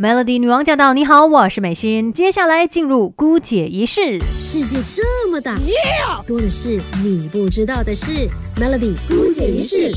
Melody 女王驾到！你好，我是美心。接下来进入姑姐仪式。世界这么大，多的是你不知道的事。Melody 姑姐仪式，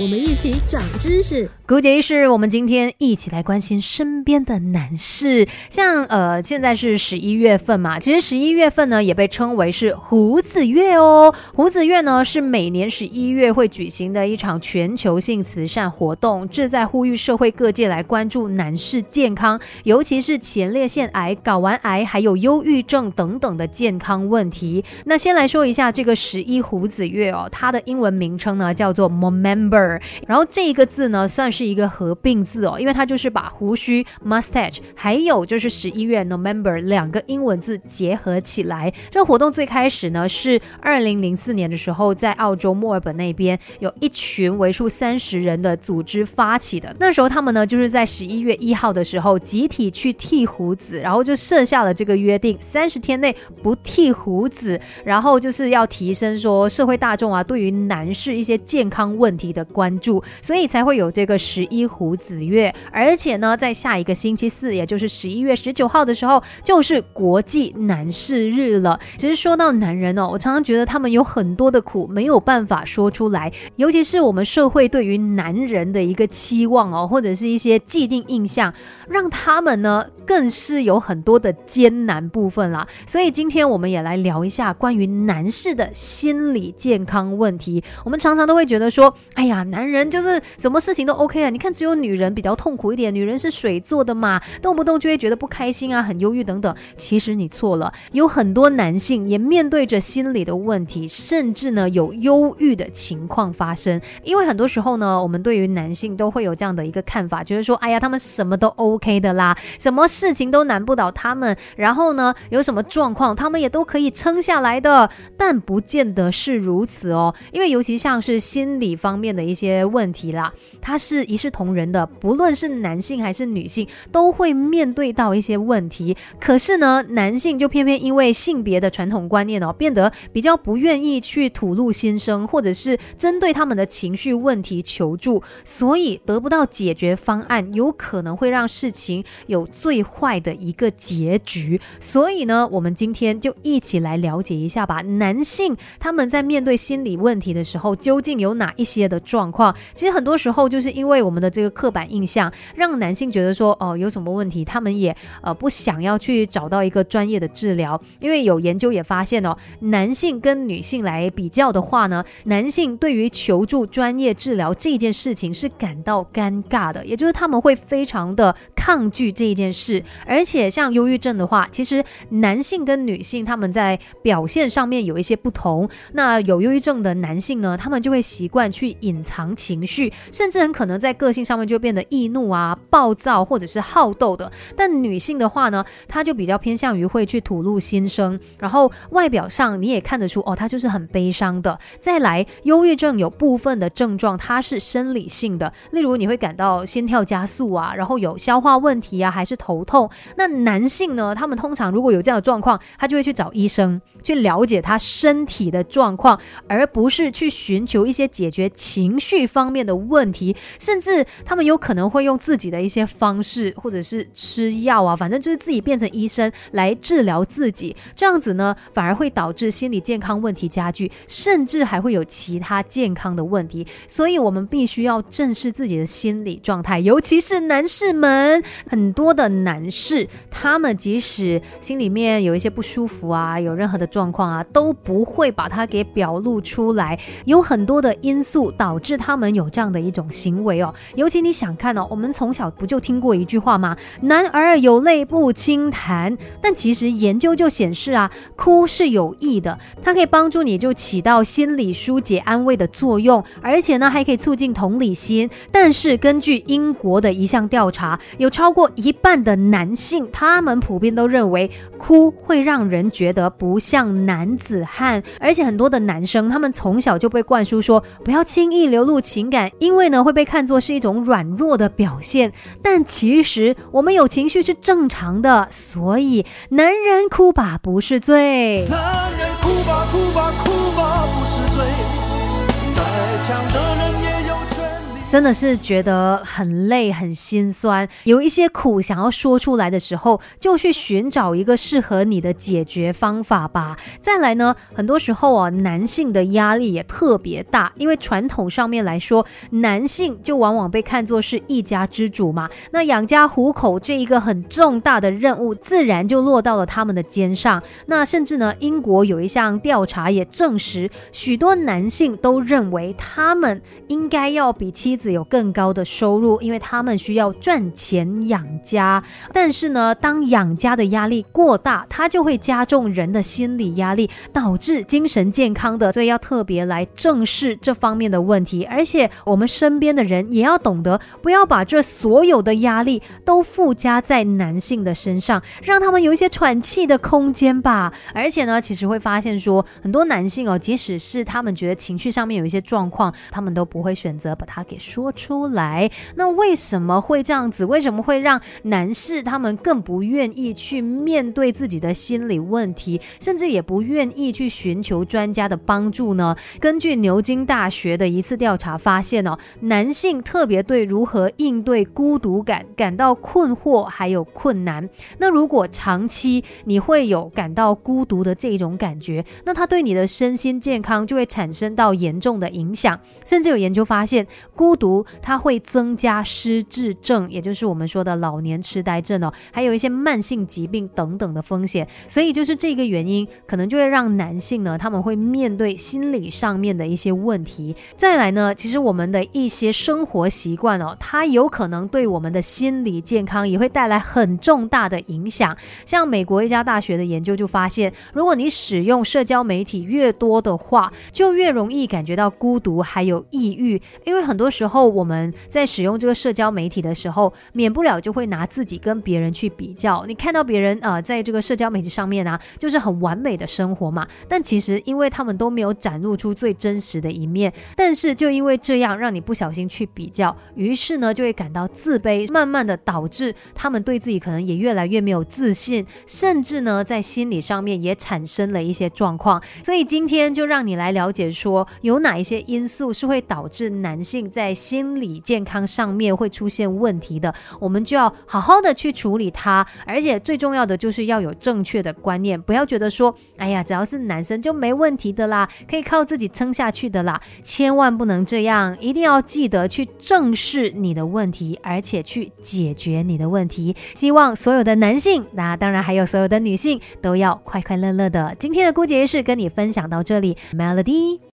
我们一起长知识。古姐仪式，我们今天一起来关心身边的男士。像呃，现在是十一月份嘛，其实十一月份呢也被称为是胡子月哦。胡子月呢是每年十一月会举行的一场全球性慈善活动，志在呼吁社会各界来关注男士健康，尤其是前列腺癌、睾丸癌还有忧郁症等等的健康问题。那先来说一下这个十一胡子月哦，它的英文名称呢叫做 Memember 然后这一个字呢算是。是一个合并字哦，因为它就是把胡须 mustache 还有就是十一月 November 两个英文字结合起来。这个活动最开始呢是二零零四年的时候，在澳洲墨尔本那边有一群为数三十人的组织发起的。那时候他们呢就是在十一月一号的时候集体去剃胡子，然后就设下了这个约定，三十天内不剃胡子，然后就是要提升说社会大众啊对于男士一些健康问题的关注，所以才会有这个。十一胡子月，而且呢，在下一个星期四，也就是十一月十九号的时候，就是国际男士日了。其实说到男人哦，我常常觉得他们有很多的苦没有办法说出来，尤其是我们社会对于男人的一个期望哦，或者是一些既定印象，让他们呢更是有很多的艰难部分啦。所以今天我们也来聊一下关于男士的心理健康问题。我们常常都会觉得说，哎呀，男人就是什么事情都 OK 啊。你看，只有女人比较痛苦一点。女人是水做的嘛，动不动就会觉得不开心啊，很忧郁等等。其实你错了，有很多男性也面对着心理的问题，甚至呢有忧郁的情况发生。因为很多时候呢，我们对于男性都会有这样的一个看法，就是说，哎呀，他们什么都 OK 的啦，什么事情都难不倒他们。然后呢，有什么状况，他们也都可以撑下来的。但不见得是如此哦，因为尤其像是心理方面的一些问题啦，它是。一视同仁的，不论是男性还是女性，都会面对到一些问题。可是呢，男性就偏偏因为性别的传统观念哦，变得比较不愿意去吐露心声，或者是针对他们的情绪问题求助，所以得不到解决方案，有可能会让事情有最坏的一个结局。所以呢，我们今天就一起来了解一下吧。男性他们在面对心理问题的时候，究竟有哪一些的状况？其实很多时候就是因为。我们的这个刻板印象，让男性觉得说，哦，有什么问题，他们也呃不想要去找到一个专业的治疗。因为有研究也发现哦，男性跟女性来比较的话呢，男性对于求助专业治疗这件事情是感到尴尬的，也就是他们会非常的抗拒这一件事。而且像忧郁症的话，其实男性跟女性他们在表现上面有一些不同。那有忧郁症的男性呢，他们就会习惯去隐藏情绪，甚至很可能在在个性上面就变得易怒啊、暴躁或者是好斗的，但女性的话呢，她就比较偏向于会去吐露心声，然后外表上你也看得出哦，她就是很悲伤的。再来，忧郁症有部分的症状它是生理性的，例如你会感到心跳加速啊，然后有消化问题啊，还是头痛。那男性呢，他们通常如果有这样的状况，他就会去找医生去了解他身体的状况，而不是去寻求一些解决情绪方面的问题，甚甚至他们有可能会用自己的一些方式，或者是吃药啊，反正就是自己变成医生来治疗自己。这样子呢，反而会导致心理健康问题加剧，甚至还会有其他健康的问题。所以，我们必须要正视自己的心理状态，尤其是男士们。很多的男男士，他们即使心里面有一些不舒服啊，有任何的状况啊，都不会把它给表露出来。有很多的因素导致他们有这样的一种行为哦。尤其你想看哦，我们从小不就听过一句话吗？男儿有泪不轻弹。但其实研究就显示啊，哭是有益的，它可以帮助你就起到心理疏解安慰的作用，而且呢还可以促进同理心。但是根据英国的一项调查，有超过一半的男性，他们普遍都认为哭会让人觉得不像男子汉，而且很多的男生他们从小就被灌输说不要轻易流露情感，因为呢会被看作。是一种软弱的表现，但其实我们有情绪是正常的，所以男人哭吧不是罪。真的是觉得很累、很心酸，有一些苦想要说出来的时候，就去寻找一个适合你的解决方法吧。再来呢，很多时候啊，男性的压力也特别大，因为传统上面来说，男性就往往被看作是一家之主嘛，那养家糊口这一个很重大的任务，自然就落到了他们的肩上。那甚至呢，英国有一项调查也证实，许多男性都认为他们应该要比妻。子有更高的收入，因为他们需要赚钱养家。但是呢，当养家的压力过大，它就会加重人的心理压力，导致精神健康的。所以要特别来正视这方面的问题。而且我们身边的人也要懂得，不要把这所有的压力都附加在男性的身上，让他们有一些喘气的空间吧。而且呢，其实会发现说，很多男性哦，即使是他们觉得情绪上面有一些状况，他们都不会选择把它给。说出来，那为什么会这样子？为什么会让男士他们更不愿意去面对自己的心理问题，甚至也不愿意去寻求专家的帮助呢？根据牛津大学的一次调查发现哦，男性特别对如何应对孤独感感到困惑还有困难。那如果长期你会有感到孤独的这种感觉，那他对你的身心健康就会产生到严重的影响，甚至有研究发现孤。毒它会增加失智症，也就是我们说的老年痴呆症哦，还有一些慢性疾病等等的风险。所以就是这个原因，可能就会让男性呢，他们会面对心理上面的一些问题。再来呢，其实我们的一些生活习惯哦，它有可能对我们的心理健康也会带来很重大的影响。像美国一家大学的研究就发现，如果你使用社交媒体越多的话，就越容易感觉到孤独还有抑郁，因为很多候。后我们在使用这个社交媒体的时候，免不了就会拿自己跟别人去比较。你看到别人呃，在这个社交媒体上面啊，就是很完美的生活嘛。但其实因为他们都没有展露出最真实的一面，但是就因为这样让你不小心去比较，于是呢就会感到自卑，慢慢的导致他们对自己可能也越来越没有自信，甚至呢在心理上面也产生了一些状况。所以今天就让你来了解说，有哪一些因素是会导致男性在心理健康上面会出现问题的，我们就要好好的去处理它，而且最重要的就是要有正确的观念，不要觉得说，哎呀，只要是男生就没问题的啦，可以靠自己撑下去的啦，千万不能这样，一定要记得去正视你的问题，而且去解决你的问题。希望所有的男性，那当然还有所有的女性，都要快快乐乐的。今天的姑姐是跟你分享到这里，Melody。